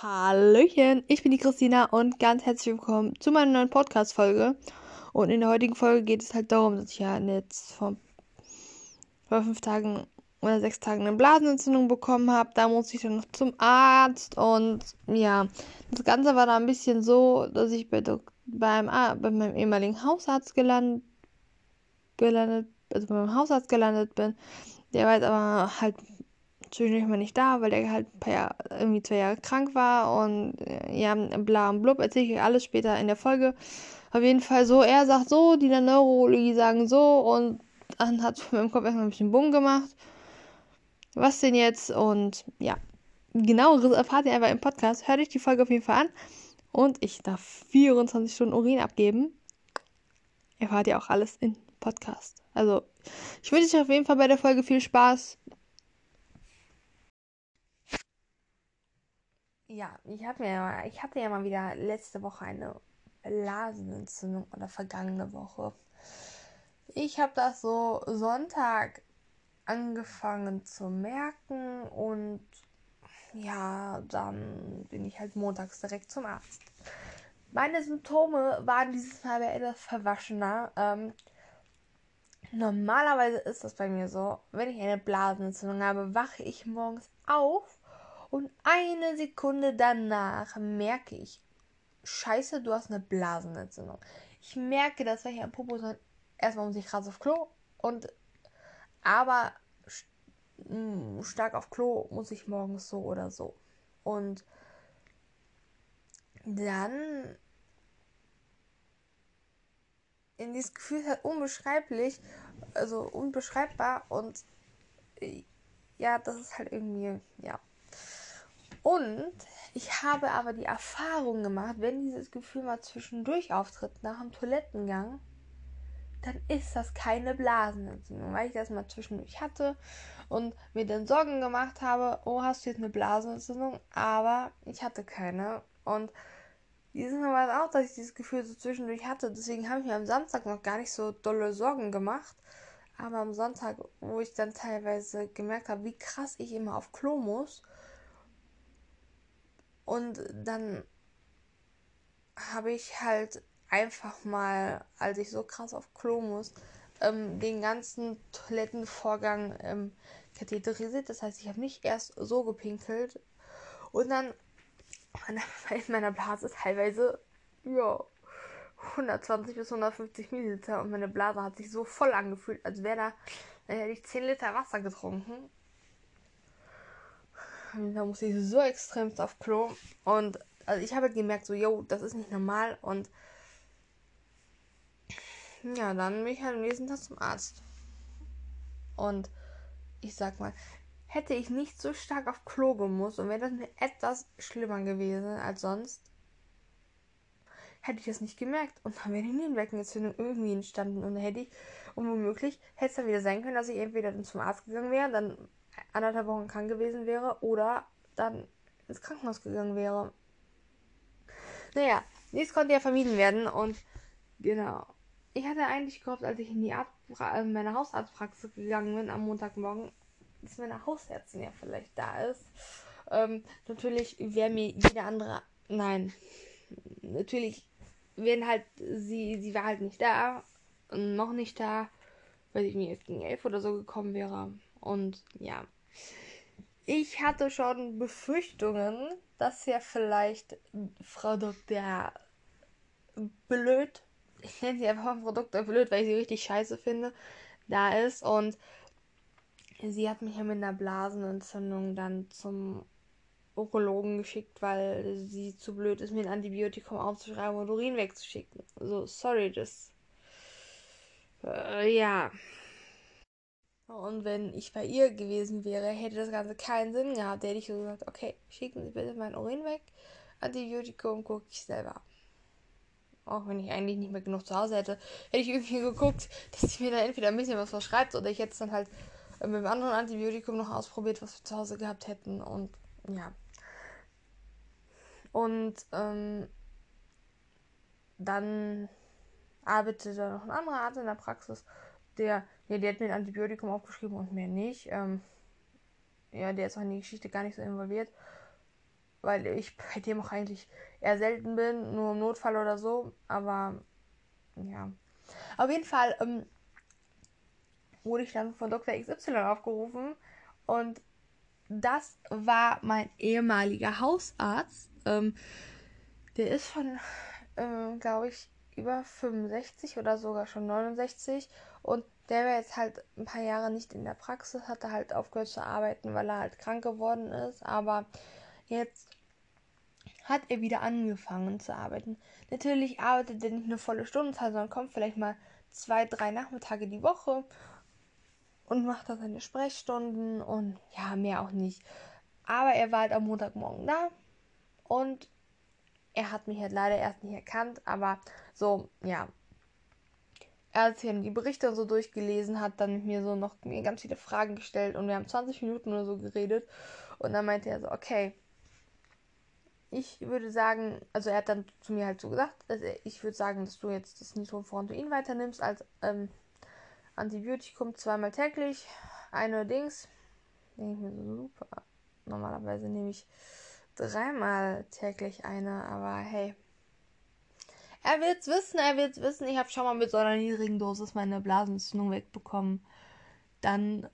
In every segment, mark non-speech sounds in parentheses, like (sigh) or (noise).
Hallöchen, ich bin die Christina und ganz herzlich willkommen zu meiner neuen Podcast-Folge. Und in der heutigen Folge geht es halt darum, dass ich ja jetzt vor, vor fünf Tagen oder sechs Tagen eine Blasenentzündung bekommen habe. Da musste ich dann noch zum Arzt und ja, das Ganze war da ein bisschen so, dass ich bei, beim, bei meinem ehemaligen Hausarzt gelandet, gelandet, also bei meinem Hausarzt gelandet bin. Der war jetzt aber halt zwischendurch mal nicht da, weil der halt Jahre, irgendwie zwei Jahre krank war und äh, ja, bla und blub, erzähle ich euch alles später in der Folge. Auf jeden Fall so, er sagt so, die der Neurologie sagen so und dann hat es meinem Kopf erstmal ein bisschen Bumm gemacht. Was denn jetzt? Und ja, genaueres erfahrt ihr einfach im Podcast. Hört euch die Folge auf jeden Fall an. Und ich darf 24 Stunden Urin abgeben. Erfahrt ihr auch alles im Podcast. Also, ich wünsche euch auf jeden Fall bei der Folge viel Spaß. Ja, ich, hab mir ich hatte ja mal wieder letzte Woche eine Blasenentzündung oder vergangene Woche. Ich habe das so Sonntag angefangen zu merken und ja, dann bin ich halt montags direkt zum Arzt. Meine Symptome waren dieses Mal etwas verwaschener. Ähm, normalerweise ist das bei mir so, wenn ich eine Blasenentzündung habe, wache ich morgens auf und eine Sekunde danach merke ich, scheiße, du hast eine Blasenentzündung. Ich merke das, weil ich am Popo so, erstmal muss ich krass auf Klo und aber st stark auf Klo muss ich morgens so oder so. Und dann in dieses Gefühl halt unbeschreiblich, also unbeschreibbar und äh, ja, das ist halt irgendwie, ja, und ich habe aber die Erfahrung gemacht, wenn dieses Gefühl mal zwischendurch auftritt, nach dem Toilettengang, dann ist das keine Blasenentzündung, weil ich das mal zwischendurch hatte und mir dann Sorgen gemacht habe, oh, hast du jetzt eine Blasenentzündung? Aber ich hatte keine. Und dieses Mal war es auch, dass ich dieses Gefühl so zwischendurch hatte. Deswegen habe ich mir am Samstag noch gar nicht so dolle Sorgen gemacht. Aber am Sonntag, wo ich dann teilweise gemerkt habe, wie krass ich immer auf Klo muss und dann habe ich halt einfach mal, als ich so krass auf Klo muss, ähm, den ganzen Toilettenvorgang ähm, katheterisiert. Das heißt, ich habe nicht erst so gepinkelt und dann in (laughs) meiner Blase teilweise ja 120 bis 150 Milliliter und meine Blase hat sich so voll angefühlt, als wäre da, als hätte ich 10 Liter Wasser getrunken. Da musste ich so extrem auf Klo. Und also ich habe halt gemerkt, so, yo, das ist nicht normal. Und ja, dann bin ich halt am nächsten Tag zum Arzt. Und ich sag mal, hätte ich nicht so stark auf Klo gemusst und wäre das mir etwas schlimmer gewesen als sonst, hätte ich das nicht gemerkt. Und dann wäre die Nebenwirkenentzündung irgendwie entstanden. Und dann hätte ich, und womöglich, hätte es dann wieder sein können, dass ich entweder zum Arzt gegangen wäre, dann anderthalb Wochen krank gewesen wäre oder dann ins Krankenhaus gegangen wäre. Naja, nichts konnte ja vermieden werden und genau. Ich hatte eigentlich gehofft, als ich in die Arzt äh, meine Hausarztpraxis gegangen bin am Montagmorgen, dass meine Hausärztin ja vielleicht da ist. Ähm, natürlich wäre mir jeder andere. Nein. Natürlich, wenn halt sie, sie war halt nicht da und noch nicht da, weil ich mir jetzt gegen elf oder so gekommen wäre. Und ja. Ich hatte schon Befürchtungen, dass ja vielleicht Frau Dr. Blöd, ich nenne sie einfach Frau Dr. Blöd, weil ich sie richtig scheiße finde, da ist. Und sie hat mich ja mit einer Blasenentzündung dann zum Urologen geschickt, weil sie zu blöd ist, mir ein Antibiotikum aufzuschreiben und Urin wegzuschicken. So, sorry, das. Äh, ja. Und wenn ich bei ihr gewesen wäre, hätte das Ganze keinen Sinn gehabt. Da hätte ich so gesagt, okay, schicken Sie bitte mein Urin weg, Antibiotikum gucke ich selber. Auch wenn ich eigentlich nicht mehr genug zu Hause hätte, hätte ich irgendwie geguckt, dass sie mir da entweder ein bisschen was verschreibt oder ich hätte es dann halt mit einem anderen Antibiotikum noch ausprobiert, was wir zu Hause gehabt hätten. Und ja. Und ähm, dann arbeitete da noch ein anderer Arzt in der Praxis der, ja, der hat mir ein Antibiotikum aufgeschrieben und mehr nicht. Ähm, ja, der ist auch in die Geschichte gar nicht so involviert. weil ich (laughs) bei dem auch eigentlich eher selten bin, nur im Notfall oder so. Aber ja. Auf jeden Fall ähm, wurde ich dann von Dr. XY aufgerufen und das war mein ehemaliger Hausarzt. Ähm, der ist von, ähm, glaube ich, über 65 oder sogar schon 69 und der war jetzt halt ein paar Jahre nicht in der Praxis, hatte halt aufgehört zu arbeiten, weil er halt krank geworden ist, aber jetzt hat er wieder angefangen zu arbeiten. Natürlich arbeitet er nicht eine volle Stundenzahl, sondern kommt vielleicht mal zwei, drei Nachmittage die Woche und macht da seine Sprechstunden und ja, mehr auch nicht. Aber er war halt am Montagmorgen da und er hat mich halt leider erst nicht erkannt, aber so, ja. Er sich dann die Berichte und so durchgelesen, hat dann mir so noch mir ganz viele Fragen gestellt und wir haben 20 Minuten oder so geredet. Und dann meinte er so, okay, ich würde sagen, also er hat dann zu mir halt so gesagt, also ich würde sagen, dass du jetzt das Nitrofurantoin weiternimmst als ähm, Antibiotikum zweimal täglich. Eine Dings. Denke ich mir so super. Normalerweise nehme ich dreimal täglich eine, aber hey. Er wird's wissen, er wird's wissen. Ich habe schon mal mit so einer niedrigen Dosis meine Blasenentzündung wegbekommen. Dann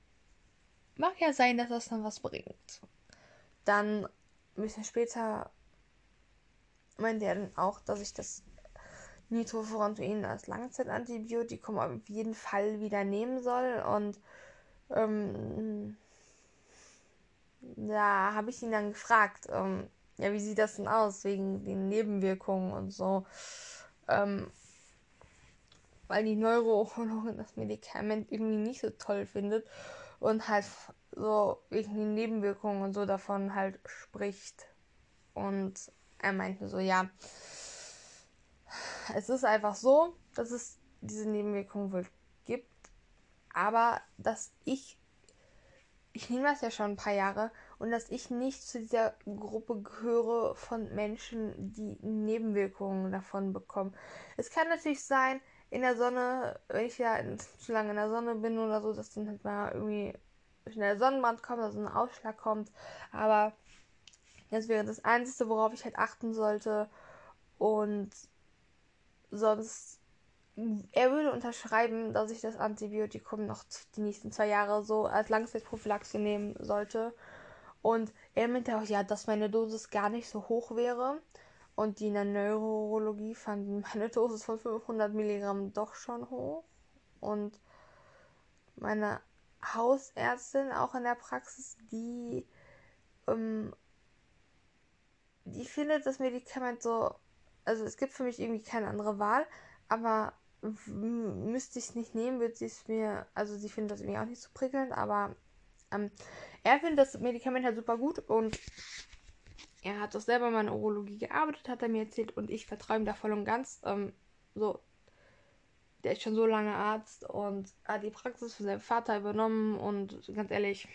mag ja sein, dass das dann was bringt. Dann ein bisschen später meinte er dann auch, dass ich das Nitrofurantoin als Langzeitantibiotikum auf jeden Fall wieder nehmen soll. Und ähm, da habe ich ihn dann gefragt, ähm, ja, wie sieht das denn aus wegen den Nebenwirkungen und so. Ähm, weil die Neurourologin das Medikament irgendwie nicht so toll findet und halt so wegen den Nebenwirkungen und so davon halt spricht. Und er meinte so, ja, es ist einfach so, dass es diese Nebenwirkungen wohl gibt, aber dass ich, ich nehme das ja schon ein paar Jahre und dass ich nicht zu dieser Gruppe gehöre von Menschen, die Nebenwirkungen davon bekommen. Es kann natürlich sein, in der Sonne, wenn ich ja zu lange in der Sonne bin oder so, dass dann halt mal irgendwie schnell Sonnenbrand kommt, also ein Ausschlag kommt, aber das wäre das Einzige, worauf ich halt achten sollte. Und sonst, er würde unterschreiben, dass ich das Antibiotikum noch die nächsten zwei Jahre so als Langzeitprophylaxe nehmen sollte. Und er meinte auch, ja, dass meine Dosis gar nicht so hoch wäre. Und die in der Neurologie fanden (laughs) meine Dosis von 500 Milligramm doch schon hoch. Und meine Hausärztin auch in der Praxis, die ähm, die findet das Medikament so, also es gibt für mich irgendwie keine andere Wahl, aber müsste ich es nicht nehmen, würde sie es mir, also sie findet das irgendwie auch nicht so prickelnd, aber ähm, er findet das Medikament halt super gut und er hat auch selber mal in Urologie gearbeitet, hat er mir erzählt und ich vertraue ihm da voll und ganz. Ähm, so, der ist schon so lange Arzt und hat die Praxis von seinem Vater übernommen und ganz ehrlich,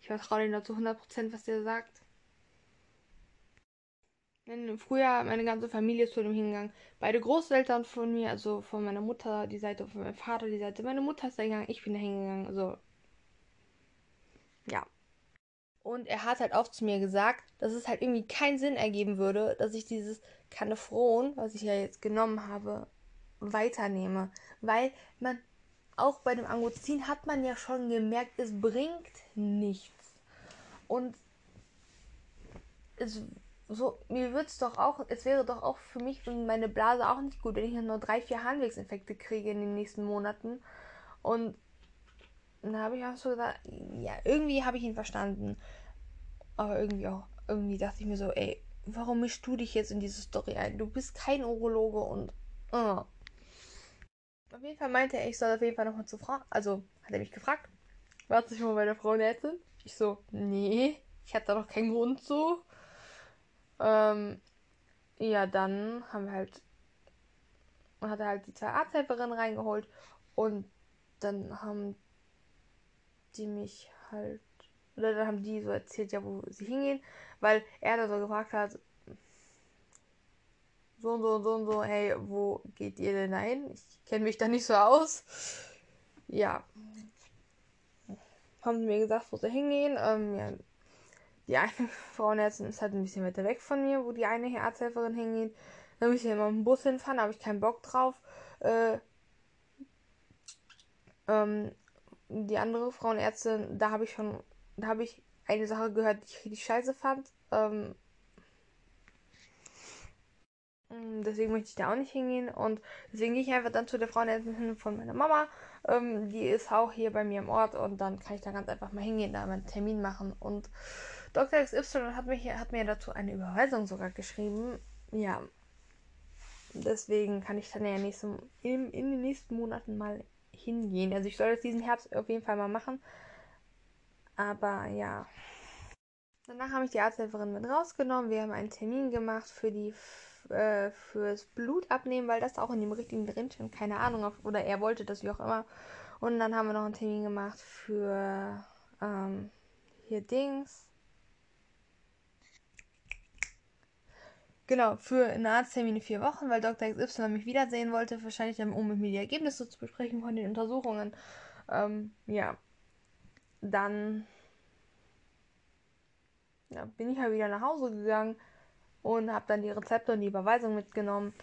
ich vertraue ihm da zu 100%, was der sagt. Früher meine ganze Familie ist zu dem hingegangen. Beide Großeltern von mir, also von meiner Mutter die Seite, von meinem Vater die Seite. Meine Mutter ist da hingegangen, ich bin da hingegangen. Also, ja. Und er hat halt auch zu mir gesagt, dass es halt irgendwie keinen Sinn ergeben würde, dass ich dieses Canefron, was ich ja jetzt genommen habe, weiternehme. Weil man, auch bei dem Angozin hat man ja schon gemerkt, es bringt nichts. Und es so, mir wird doch auch, es wäre doch auch für mich und meine Blase auch nicht gut, wenn ich nur drei, vier Harnwegsinfekte kriege in den nächsten Monaten. Und da habe ich auch so gesagt, ja, irgendwie habe ich ihn verstanden. Aber irgendwie auch, irgendwie dachte ich mir so, ey, warum mischst du dich jetzt in diese Story ein? Du bist kein Urologe und. Uh. Auf jeden Fall meinte er, ich soll auf jeden Fall nochmal zu Frau. Also hat er mich gefragt, du schon mal bei der Frauenärztin? Ich so, nee, ich hatte da noch keinen Grund zu. Ähm, ja, dann haben wir halt, hat er halt die zwei Arzthelferinnen reingeholt und dann haben die mich halt, oder dann haben die so erzählt, ja, wo sie hingehen, weil er dann so gefragt hat, so und so und so und so, hey, wo geht ihr denn ein? Ich kenne mich da nicht so aus. Ja. Haben sie mir gesagt, wo sie hingehen. Ähm, ja, die eine (laughs) Frauenärztin ist halt ein bisschen weiter weg von mir, wo die eine Arzthelferin hingeht. Da muss ich immer mit dem Bus hinfahren, da habe ich keinen Bock drauf. Äh, ähm, die andere Frauenärztin, da habe ich schon, da habe ich eine Sache gehört, die ich richtig scheiße fand. Ähm, deswegen möchte ich da auch nicht hingehen und deswegen gehe ich einfach dann zu der Frauenärztin hin von meiner Mama. Ähm, die ist auch hier bei mir im Ort und dann kann ich da ganz einfach mal hingehen, da meinen Termin machen. Und Dr. XY hat, mich, hat mir dazu eine Überweisung sogar geschrieben. Ja, deswegen kann ich dann ja nächsten, in, in den nächsten Monaten mal hingehen. Also ich soll das diesen Herbst auf jeden Fall mal machen. Aber ja. Danach habe ich die Arzthelferin mit rausgenommen. Wir haben einen Termin gemacht für die äh, fürs Blut abnehmen, weil das auch in dem richtigen drin stand. Keine Ahnung, oder er wollte das wie auch immer. Und dann haben wir noch einen Termin gemacht für ähm, hier Dings. Genau, für einen Arzttermin in vier Wochen, weil Dr. XY mich wiedersehen wollte, wahrscheinlich dann, um mit mir die Ergebnisse zu besprechen von den Untersuchungen. Ähm, ja. Dann ja, bin ich halt wieder nach Hause gegangen und habe dann die Rezepte und die Überweisung mitgenommen.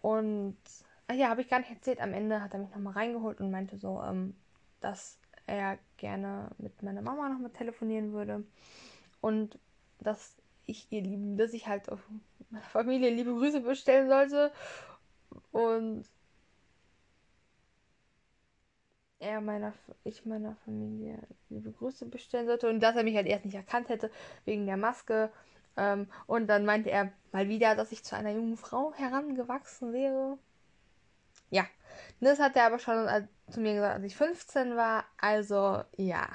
Und ach ja, habe ich gar nicht erzählt. Am Ende hat er mich nochmal reingeholt und meinte so, ähm, dass er gerne mit meiner Mama nochmal telefonieren würde. Und dass ich ihr lieben, dass ich halt auf meiner Familie liebe Grüße bestellen sollte. Und er meiner, ich meiner Familie liebe Grüße bestellen sollte und dass er mich halt erst nicht erkannt hätte wegen der Maske. Ähm, und dann meinte er mal wieder, dass ich zu einer jungen Frau herangewachsen wäre. Ja, das hat er aber schon zu mir gesagt, als ich 15 war. Also ja.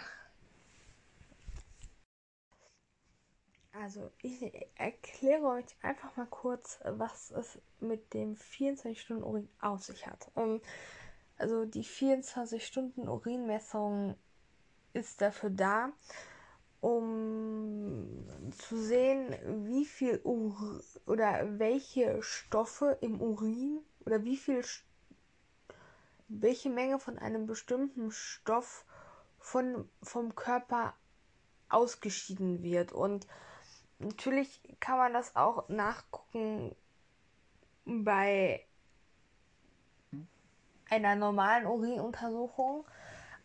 Also ich erkläre euch einfach mal kurz, was es mit dem 24-Stunden-Urin auf sich hat. Ähm, also die 24-Stunden-Urinmessung ist dafür da, um zu sehen, wie viel Ur oder welche Stoffe im Urin oder wie viel welche Menge von einem bestimmten Stoff von, vom Körper ausgeschieden wird. Und natürlich kann man das auch nachgucken bei einer normalen Urinuntersuchung.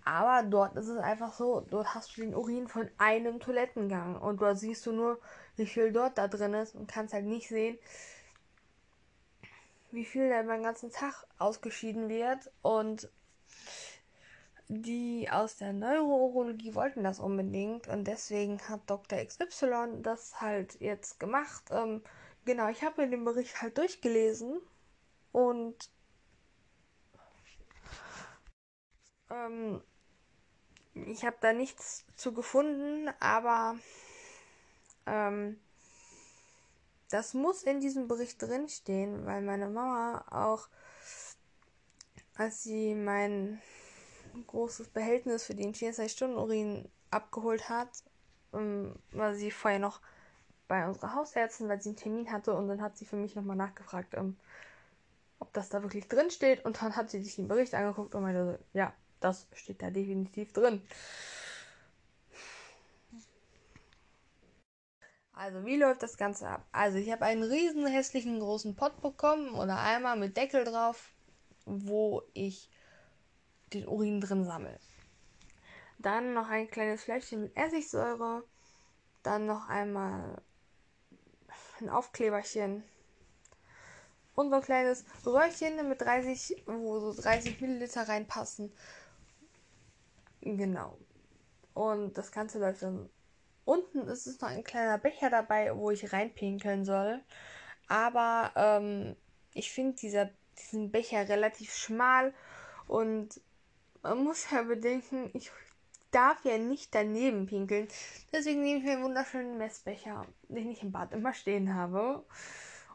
Aber dort ist es einfach so, dort hast du den Urin von einem Toilettengang und dort siehst du nur, wie viel dort da drin ist und kannst halt nicht sehen, wie viel da beim ganzen Tag ausgeschieden wird. Und die aus der Neurourologie wollten das unbedingt und deswegen hat Dr. XY das halt jetzt gemacht. Ähm, genau, ich habe mir den Bericht halt durchgelesen und Ähm, ich habe da nichts zu gefunden, aber ähm, das muss in diesem Bericht drinstehen, weil meine Mama auch, als sie mein großes Behältnis für den 24-Stunden-Urin abgeholt hat, ähm, war sie vorher noch bei unserer Hausärztin, weil sie einen Termin hatte und dann hat sie für mich nochmal nachgefragt, ähm, ob das da wirklich drin steht und dann hat sie sich den Bericht angeguckt und meinte ja, das steht da definitiv drin. Also, wie läuft das Ganze ab? Also, ich habe einen riesen hässlichen großen Pott bekommen oder Eimer mit Deckel drauf, wo ich den Urin drin sammle. Dann noch ein kleines Fläschchen mit Essigsäure. Dann noch einmal ein Aufkleberchen. Und so ein kleines Röhrchen mit 30, wo so 30 Milliliter reinpassen. Genau. Und das Ganze läuft dann. Unten ist es noch ein kleiner Becher dabei, wo ich reinpinkeln soll. Aber ähm, ich finde diesen Becher relativ schmal und man muss ja bedenken, ich darf ja nicht daneben pinkeln. Deswegen nehme ich mir einen wunderschönen Messbecher, den ich im Bad immer stehen habe.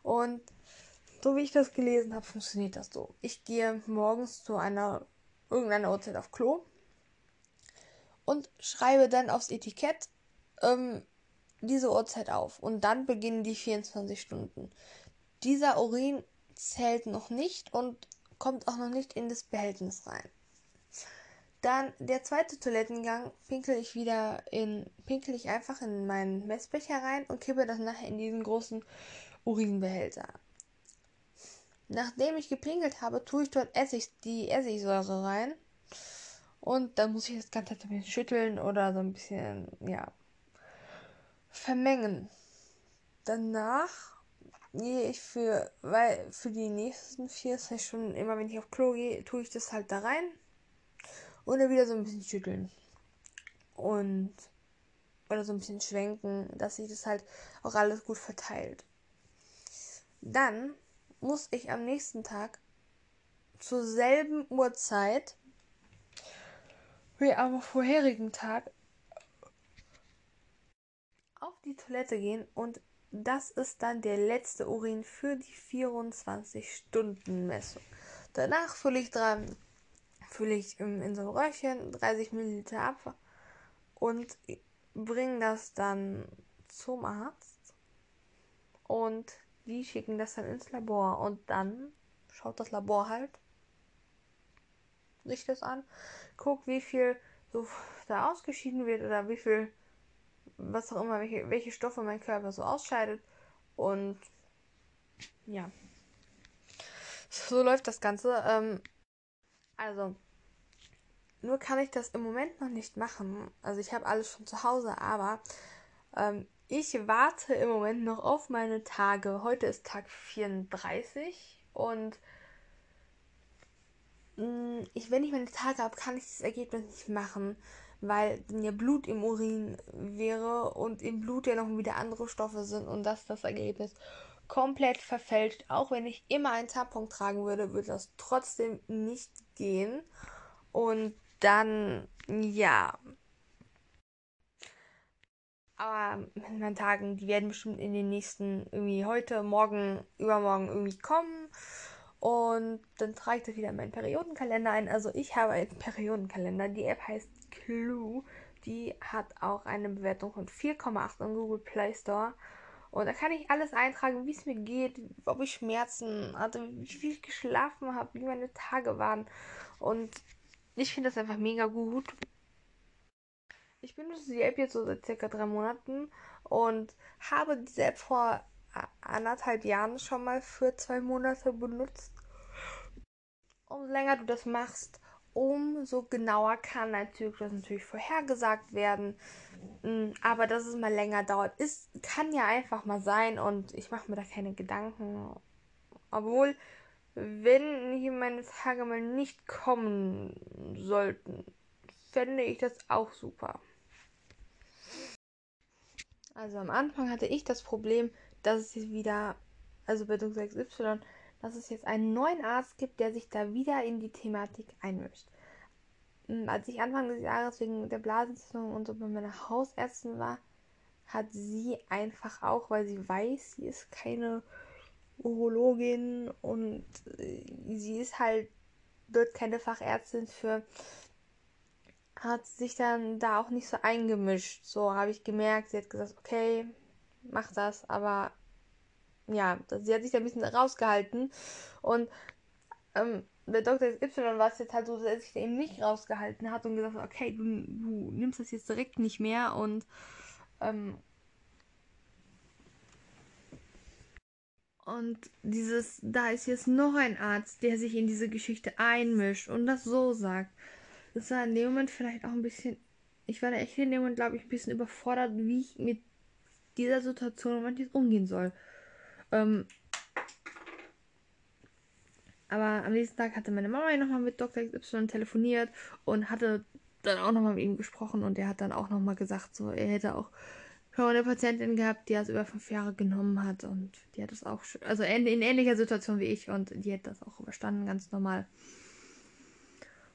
Und so wie ich das gelesen habe, funktioniert das so. Ich gehe morgens zu einer irgendeiner Uhrzeit auf Klo und schreibe dann aufs Etikett ähm, diese Uhrzeit auf. Und dann beginnen die 24 Stunden. Dieser Urin zählt noch nicht und kommt auch noch nicht in das Behältnis rein. Dann der zweite Toilettengang pinkel ich wieder in, pinkel ich einfach in meinen Messbecher rein und kippe das nachher in diesen großen Urinbehälter. Nachdem ich gepinkelt habe, tue ich dort Essig, die Essigsäure rein. Und dann muss ich das Ganze ein bisschen schütteln oder so ein bisschen, ja, vermengen. Danach gehe ich für, weil für die nächsten vier Sessions, immer wenn ich auf Klo gehe, tue ich das halt da rein und dann wieder so ein bisschen schütteln. Und oder so ein bisschen schwenken, dass sich das halt auch alles gut verteilt. Dann muss ich am nächsten Tag zur selben Uhrzeit wie am vorherigen Tag auf die Toilette gehen und das ist dann der letzte Urin für die 24-Stunden-Messung. Danach fülle ich dran, fülle ich in so ein Röhrchen 30 Milliliter ab und bringe das dann zum Arzt und die schicken das dann ins Labor und dann schaut das Labor halt sich das an, guckt, wie viel so da ausgeschieden wird oder wie viel was auch immer, welche, welche Stoffe mein Körper so ausscheidet. Und ja. So läuft das Ganze. Ähm, also, nur kann ich das im Moment noch nicht machen. Also ich habe alles schon zu Hause, aber ähm, ich warte im Moment noch auf meine Tage. Heute ist Tag 34 und mh, mm, ich, wenn ich meine Tage habe, kann ich das Ergebnis nicht machen weil ja Blut im Urin wäre und im Blut ja noch wieder andere Stoffe sind und das das Ergebnis komplett verfälscht. Auch wenn ich immer einen Tampon tragen würde, würde das trotzdem nicht gehen. Und dann, ja. Aber mit meinen Tagen, die werden bestimmt in den nächsten, irgendwie heute, morgen, übermorgen irgendwie kommen. Und dann trage ich das wieder in meinen Periodenkalender ein. Also ich habe einen Periodenkalender. Die App heißt Clue. Die hat auch eine Bewertung von 4,8 im Google Play Store. Und da kann ich alles eintragen, wie es mir geht, ob ich Schmerzen hatte, wie ich geschlafen habe, wie meine Tage waren. Und ich finde das einfach mega gut. Ich benutze die App jetzt so seit circa drei Monaten und habe diese App vor anderthalb Jahren schon mal für zwei Monate benutzt. Umso länger du das machst, umso genauer kann natürlich das natürlich vorhergesagt werden. Mm, aber dass es mal länger dauert, ist, kann ja einfach mal sein und ich mache mir da keine Gedanken. Obwohl, wenn hier meine Tage mal nicht kommen sollten, fände ich das auch super. Also am Anfang hatte ich das Problem, dass es jetzt wieder, also bei Dunk 6Y, dass es jetzt einen neuen Arzt gibt, der sich da wieder in die Thematik einmischt. Hm, als ich Anfang des Jahres wegen der Blasenentzündung und so bei meiner Hausärztin war, hat sie einfach auch, weil sie weiß, sie ist keine Urologin und äh, sie ist halt dort keine Fachärztin für, hat sich dann da auch nicht so eingemischt. So habe ich gemerkt, sie hat gesagt, okay, mach das, aber ja, sie hat sich da ein bisschen rausgehalten und ähm, bei Dr. Y war es jetzt halt so, dass er sich eben nicht rausgehalten hat und gesagt hat, okay, du, du nimmst das jetzt direkt nicht mehr und ähm, und dieses, da ist jetzt noch ein Arzt, der sich in diese Geschichte einmischt und das so sagt. Das war in dem Moment vielleicht auch ein bisschen, ich war da echt in dem Moment, glaube ich, ein bisschen überfordert, wie ich mit dieser Situation manchmal umgehen soll. Ähm, aber am nächsten Tag hatte meine Mama nochmal mit Dr. XY telefoniert und hatte dann auch nochmal mit ihm gesprochen und er hat dann auch nochmal gesagt, so, er hätte auch schon eine Patientin gehabt, die das über fünf Jahre genommen hat und die hat das auch, also in, in ähnlicher Situation wie ich und die hat das auch überstanden, ganz normal.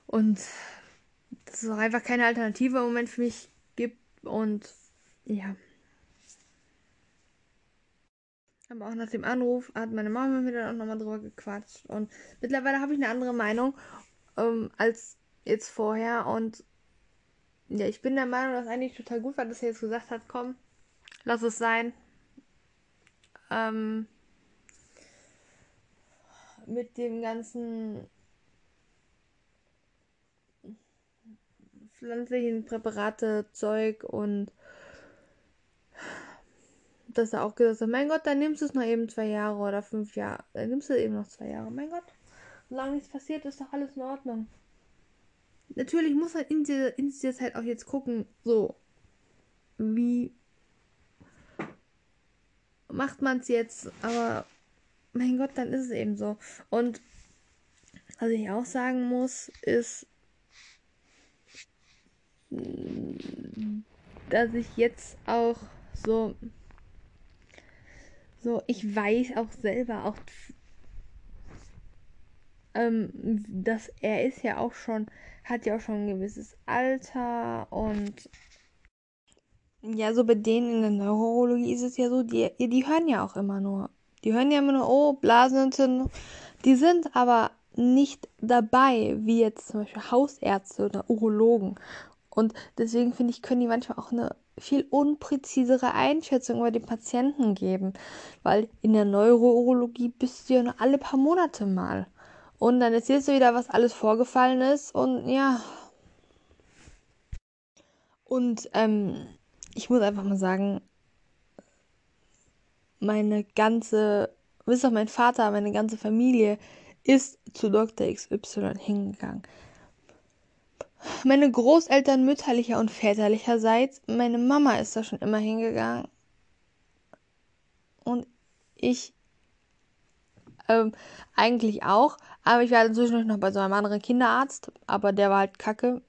Und dass es auch einfach keine Alternative im Moment für mich gibt und ja. Aber auch nach dem Anruf hat meine Mama mir dann auch nochmal drüber gequatscht. Und mittlerweile habe ich eine andere Meinung ähm, als jetzt vorher. Und ja, ich bin der Meinung, dass eigentlich total gut war, dass er jetzt gesagt hat, komm, lass es sein. Ähm, mit dem ganzen pflanzlichen Präparate, Zeug und dass er auch gesagt hat, mein Gott, dann nimmst du es noch eben zwei Jahre oder fünf Jahre. Dann nimmst du eben noch zwei Jahre. Mein Gott, solange nichts passiert, ist doch alles in Ordnung. Natürlich muss man in dieser, in dieser Zeit auch jetzt gucken, so, wie macht man es jetzt, aber mein Gott, dann ist es eben so. Und was ich auch sagen muss, ist, dass ich jetzt auch so, so, ich weiß auch selber auch, ähm, dass er ist ja auch schon, hat ja auch schon ein gewisses Alter und ja, so bei denen in der Neurologie ist es ja so, die, die hören ja auch immer nur. Die hören ja immer nur, oh, Blasenentzündung. Die sind aber nicht dabei, wie jetzt zum Beispiel Hausärzte oder Urologen. Und deswegen finde ich, können die manchmal auch eine viel unpräzisere Einschätzung über den Patienten geben. Weil in der Neurourologie bist du ja nur alle paar Monate mal. Und dann erzählst du wieder, was alles vorgefallen ist. Und ja. Und ähm, ich muss einfach mal sagen, meine ganze, bis auf mein Vater, meine ganze Familie ist zu Dr. XY hingegangen. Meine Großeltern mütterlicher und väterlicherseits, meine Mama ist da schon immer hingegangen. Und ich ähm, eigentlich auch. Aber ich war inzwischen noch bei so einem anderen Kinderarzt. Aber der war halt kacke.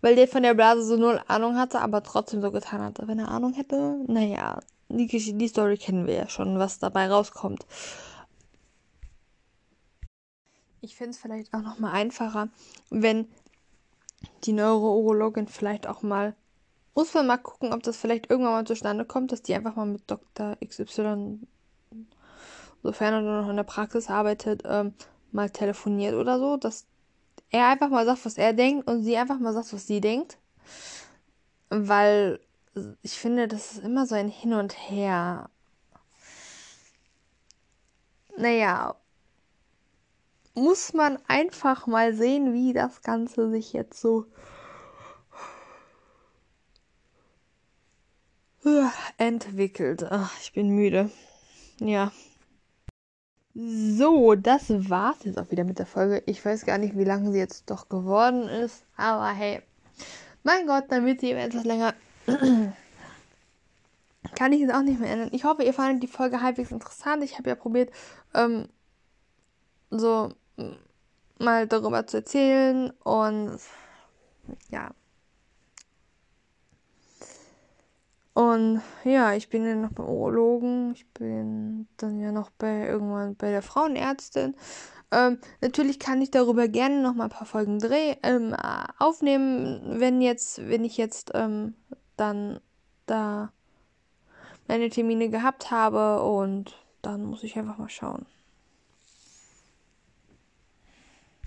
Weil der von der Blase so null Ahnung hatte, aber trotzdem so getan hat, wenn er Ahnung hätte. Naja, die, die Story kennen wir ja schon, was dabei rauskommt. Ich finde es vielleicht auch noch mal einfacher, wenn die Neurourologin vielleicht auch mal muss man mal gucken, ob das vielleicht irgendwann mal zustande kommt, dass die einfach mal mit Dr. XY, sofern er noch in der Praxis arbeitet, ähm, mal telefoniert oder so, dass er einfach mal sagt, was er denkt und sie einfach mal sagt, was sie denkt. Weil ich finde, das ist immer so ein Hin und Her. Naja, muss man einfach mal sehen, wie das Ganze sich jetzt so entwickelt. Ach, ich bin müde. Ja. So, das war's jetzt auch wieder mit der Folge. Ich weiß gar nicht, wie lange sie jetzt doch geworden ist. Aber hey, mein Gott, wird sie etwas länger. (clears throat) Kann ich jetzt auch nicht mehr ändern. Ich hoffe, ihr fandet die Folge halbwegs interessant. Ich habe ja probiert, ähm, so mal darüber zu erzählen und ja. Und ja, ich bin ja noch beim Urologen. Ich bin dann ja noch bei irgendwann bei der Frauenärztin. Ähm, natürlich kann ich darüber gerne noch mal ein paar Folgen dreh, ähm, aufnehmen, wenn jetzt, wenn ich jetzt ähm, dann da meine Termine gehabt habe und dann muss ich einfach mal schauen.